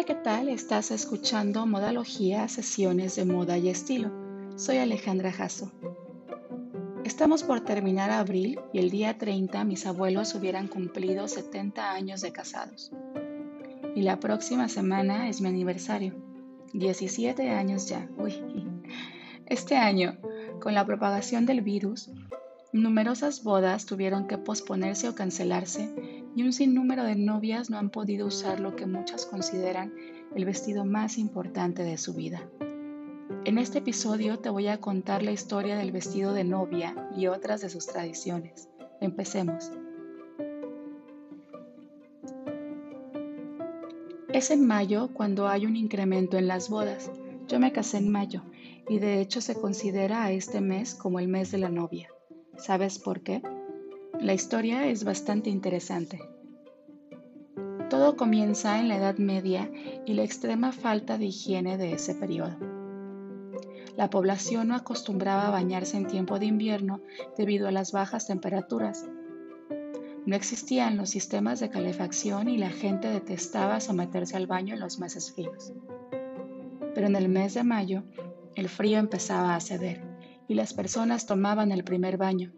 Hola, ¿qué tal? Estás escuchando Modalogía, sesiones de moda y estilo. Soy Alejandra Jasso. Estamos por terminar abril y el día 30 mis abuelos hubieran cumplido 70 años de casados. Y la próxima semana es mi aniversario. 17 años ya. Uy. Este año, con la propagación del virus, numerosas bodas tuvieron que posponerse o cancelarse y un sinnúmero de novias no han podido usar lo que muchas consideran el vestido más importante de su vida. En este episodio te voy a contar la historia del vestido de novia y otras de sus tradiciones. Empecemos. Es en mayo cuando hay un incremento en las bodas. Yo me casé en mayo y de hecho se considera a este mes como el mes de la novia. ¿Sabes por qué? La historia es bastante interesante. Todo comienza en la Edad Media y la extrema falta de higiene de ese periodo. La población no acostumbraba a bañarse en tiempo de invierno debido a las bajas temperaturas. No existían los sistemas de calefacción y la gente detestaba someterse al baño en los meses fríos. Pero en el mes de mayo, el frío empezaba a ceder y las personas tomaban el primer baño.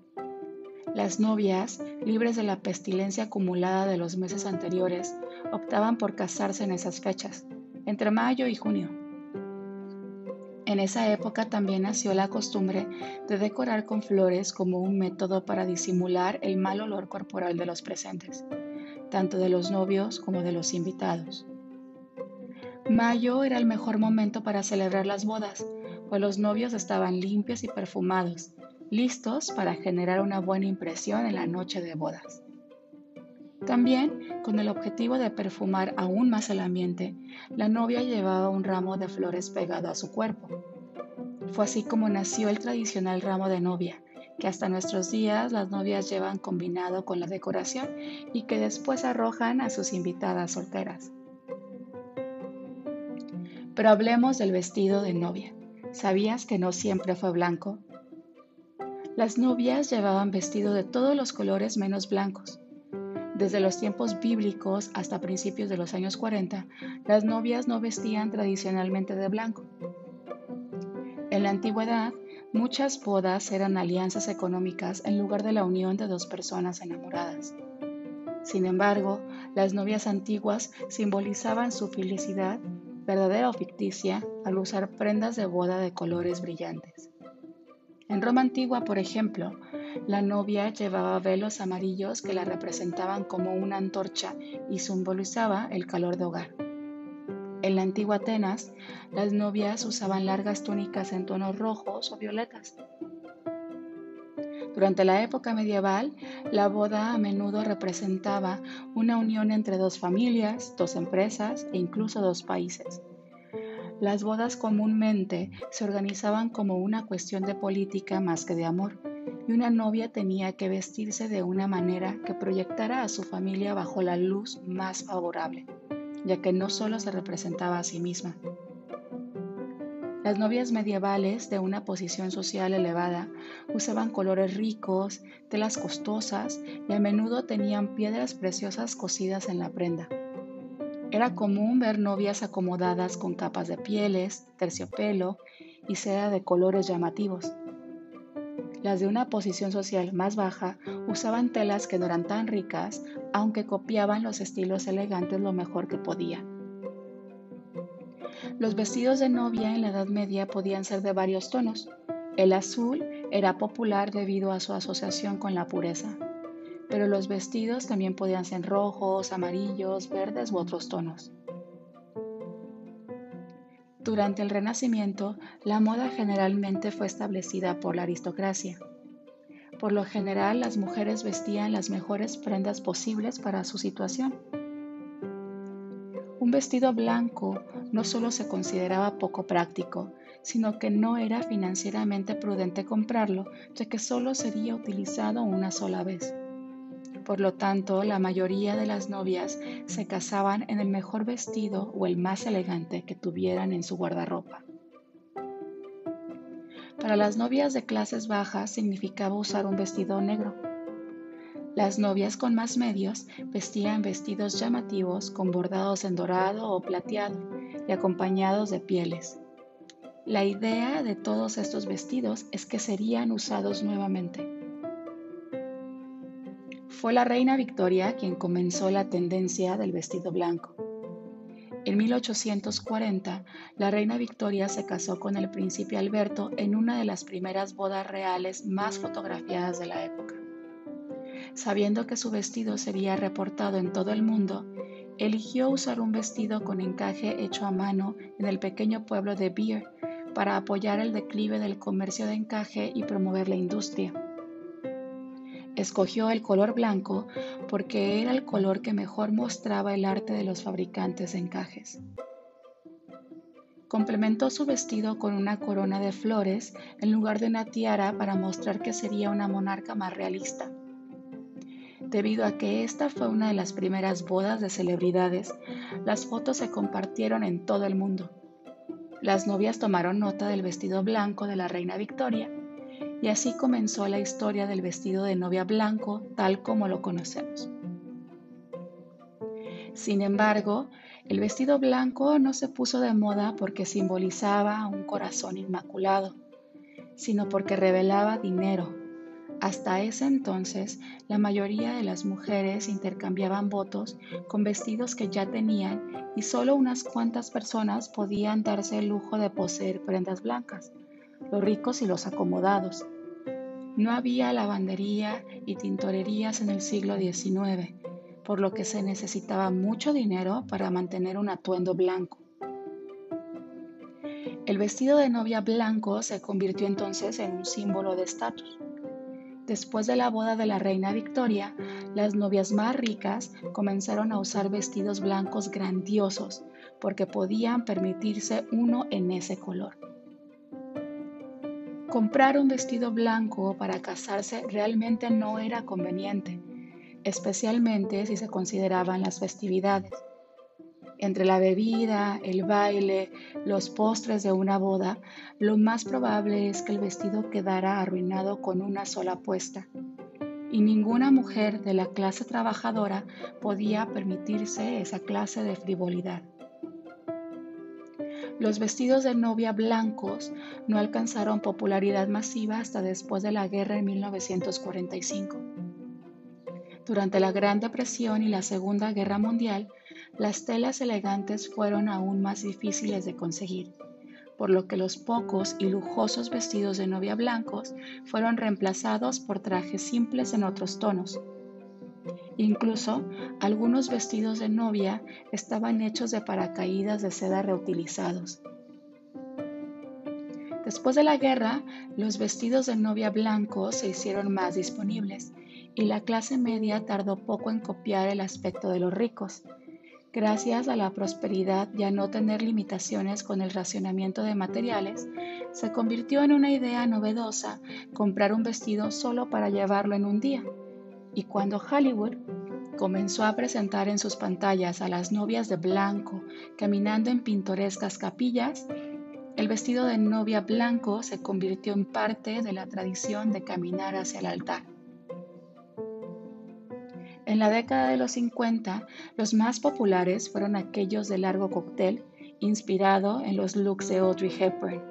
Las novias, libres de la pestilencia acumulada de los meses anteriores, optaban por casarse en esas fechas, entre mayo y junio. En esa época también nació la costumbre de decorar con flores como un método para disimular el mal olor corporal de los presentes, tanto de los novios como de los invitados. Mayo era el mejor momento para celebrar las bodas, pues los novios estaban limpios y perfumados, listos para generar una buena impresión en la noche de bodas. También, con el objetivo de perfumar aún más el ambiente, la novia llevaba un ramo de flores pegado a su cuerpo. Fue así como nació el tradicional ramo de novia, que hasta nuestros días las novias llevan combinado con la decoración y que después arrojan a sus invitadas solteras. Pero hablemos del vestido de novia. ¿Sabías que no siempre fue blanco? Las novias llevaban vestido de todos los colores menos blancos. Desde los tiempos bíblicos hasta principios de los años 40, las novias no vestían tradicionalmente de blanco. En la antigüedad, muchas bodas eran alianzas económicas en lugar de la unión de dos personas enamoradas. Sin embargo, las novias antiguas simbolizaban su felicidad, verdadera o ficticia, al usar prendas de boda de colores brillantes. En Roma antigua, por ejemplo, la novia llevaba velos amarillos que la representaban como una antorcha y simbolizaba el calor de hogar. En la antigua Atenas, las novias usaban largas túnicas en tonos rojos o violetas. Durante la época medieval, la boda a menudo representaba una unión entre dos familias, dos empresas e incluso dos países. Las bodas comúnmente se organizaban como una cuestión de política más que de amor, y una novia tenía que vestirse de una manera que proyectara a su familia bajo la luz más favorable, ya que no solo se representaba a sí misma. Las novias medievales de una posición social elevada usaban colores ricos, telas costosas y a menudo tenían piedras preciosas cosidas en la prenda. Era común ver novias acomodadas con capas de pieles, terciopelo y seda de colores llamativos. Las de una posición social más baja usaban telas que no eran tan ricas, aunque copiaban los estilos elegantes lo mejor que podían. Los vestidos de novia en la Edad Media podían ser de varios tonos. El azul era popular debido a su asociación con la pureza pero los vestidos también podían ser rojos, amarillos, verdes u otros tonos. Durante el Renacimiento, la moda generalmente fue establecida por la aristocracia. Por lo general, las mujeres vestían las mejores prendas posibles para su situación. Un vestido blanco no solo se consideraba poco práctico, sino que no era financieramente prudente comprarlo, ya que solo sería utilizado una sola vez. Por lo tanto, la mayoría de las novias se casaban en el mejor vestido o el más elegante que tuvieran en su guardarropa. Para las novias de clases bajas significaba usar un vestido negro. Las novias con más medios vestían vestidos llamativos con bordados en dorado o plateado y acompañados de pieles. La idea de todos estos vestidos es que serían usados nuevamente. Fue la reina Victoria quien comenzó la tendencia del vestido blanco. En 1840, la reina Victoria se casó con el príncipe Alberto en una de las primeras bodas reales más fotografiadas de la época. Sabiendo que su vestido sería reportado en todo el mundo, eligió usar un vestido con encaje hecho a mano en el pequeño pueblo de Beer para apoyar el declive del comercio de encaje y promover la industria. Escogió el color blanco porque era el color que mejor mostraba el arte de los fabricantes de encajes. Complementó su vestido con una corona de flores en lugar de una tiara para mostrar que sería una monarca más realista. Debido a que esta fue una de las primeras bodas de celebridades, las fotos se compartieron en todo el mundo. Las novias tomaron nota del vestido blanco de la reina Victoria y así comenzó la historia del vestido de novia blanco tal como lo conocemos. Sin embargo, el vestido blanco no se puso de moda porque simbolizaba un corazón inmaculado, sino porque revelaba dinero, hasta ese entonces, la mayoría de las mujeres intercambiaban votos con vestidos que ya tenían y solo unas cuantas personas podían darse el lujo de poseer prendas blancas, los ricos y los acomodados. No había lavandería y tintorerías en el siglo XIX, por lo que se necesitaba mucho dinero para mantener un atuendo blanco. El vestido de novia blanco se convirtió entonces en un símbolo de estatus. Después de la boda de la reina Victoria, las novias más ricas comenzaron a usar vestidos blancos grandiosos porque podían permitirse uno en ese color. Comprar un vestido blanco para casarse realmente no era conveniente, especialmente si se consideraban las festividades. Entre la bebida, el baile, los postres de una boda, lo más probable es que el vestido quedara arruinado con una sola puesta. Y ninguna mujer de la clase trabajadora podía permitirse esa clase de frivolidad. Los vestidos de novia blancos no alcanzaron popularidad masiva hasta después de la guerra en 1945. Durante la Gran Depresión y la Segunda Guerra Mundial, las telas elegantes fueron aún más difíciles de conseguir, por lo que los pocos y lujosos vestidos de novia blancos fueron reemplazados por trajes simples en otros tonos. Incluso algunos vestidos de novia estaban hechos de paracaídas de seda reutilizados. Después de la guerra, los vestidos de novia blancos se hicieron más disponibles y la clase media tardó poco en copiar el aspecto de los ricos, Gracias a la prosperidad y a no tener limitaciones con el racionamiento de materiales, se convirtió en una idea novedosa comprar un vestido solo para llevarlo en un día. Y cuando Hollywood comenzó a presentar en sus pantallas a las novias de blanco caminando en pintorescas capillas, el vestido de novia blanco se convirtió en parte de la tradición de caminar hacia el altar. En la década de los 50, los más populares fueron aquellos de largo cóctel, inspirado en los looks de Audrey Hepburn.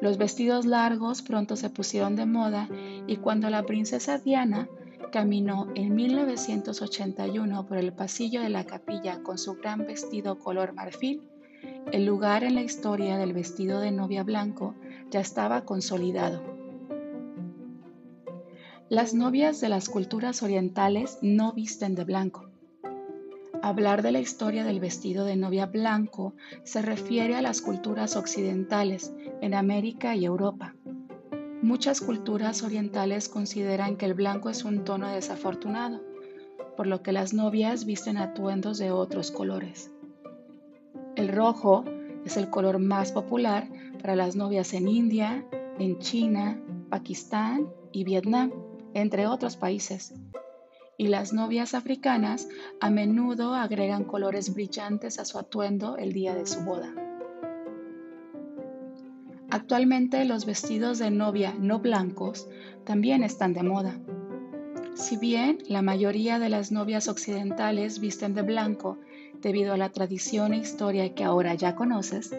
Los vestidos largos pronto se pusieron de moda y cuando la princesa Diana caminó en 1981 por el pasillo de la capilla con su gran vestido color marfil, el lugar en la historia del vestido de novia blanco ya estaba consolidado. Las novias de las culturas orientales no visten de blanco. Hablar de la historia del vestido de novia blanco se refiere a las culturas occidentales en América y Europa. Muchas culturas orientales consideran que el blanco es un tono desafortunado, por lo que las novias visten atuendos de otros colores. El rojo es el color más popular para las novias en India, en China, Pakistán y Vietnam entre otros países. Y las novias africanas a menudo agregan colores brillantes a su atuendo el día de su boda. Actualmente los vestidos de novia no blancos también están de moda. Si bien la mayoría de las novias occidentales visten de blanco debido a la tradición e historia que ahora ya conoces,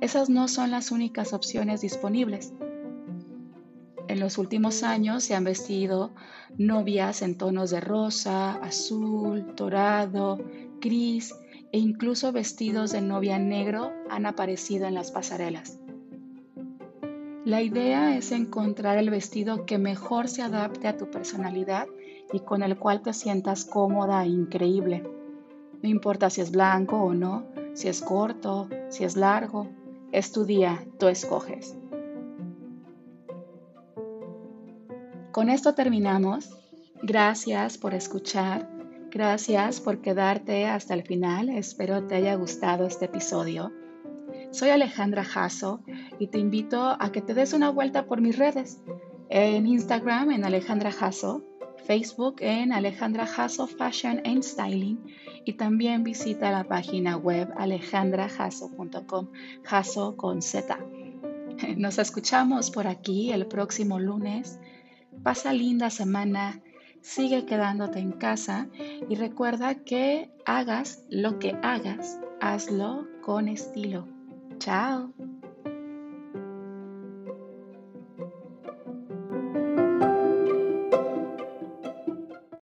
esas no son las únicas opciones disponibles. En los últimos años se han vestido novias en tonos de rosa, azul, dorado, gris e incluso vestidos de novia negro han aparecido en las pasarelas. La idea es encontrar el vestido que mejor se adapte a tu personalidad y con el cual te sientas cómoda e increíble. No importa si es blanco o no, si es corto, si es largo, es tu día, tú escoges. Con esto terminamos. Gracias por escuchar. Gracias por quedarte hasta el final. Espero te haya gustado este episodio. Soy Alejandra Jasso y te invito a que te des una vuelta por mis redes. En Instagram en Alejandra Jasso, Facebook en Alejandra Jasso Fashion and Styling y también visita la página web alejandrajasso.com, Jasso con Z. Nos escuchamos por aquí el próximo lunes. Pasa linda semana, sigue quedándote en casa y recuerda que hagas lo que hagas, hazlo con estilo. Ciao.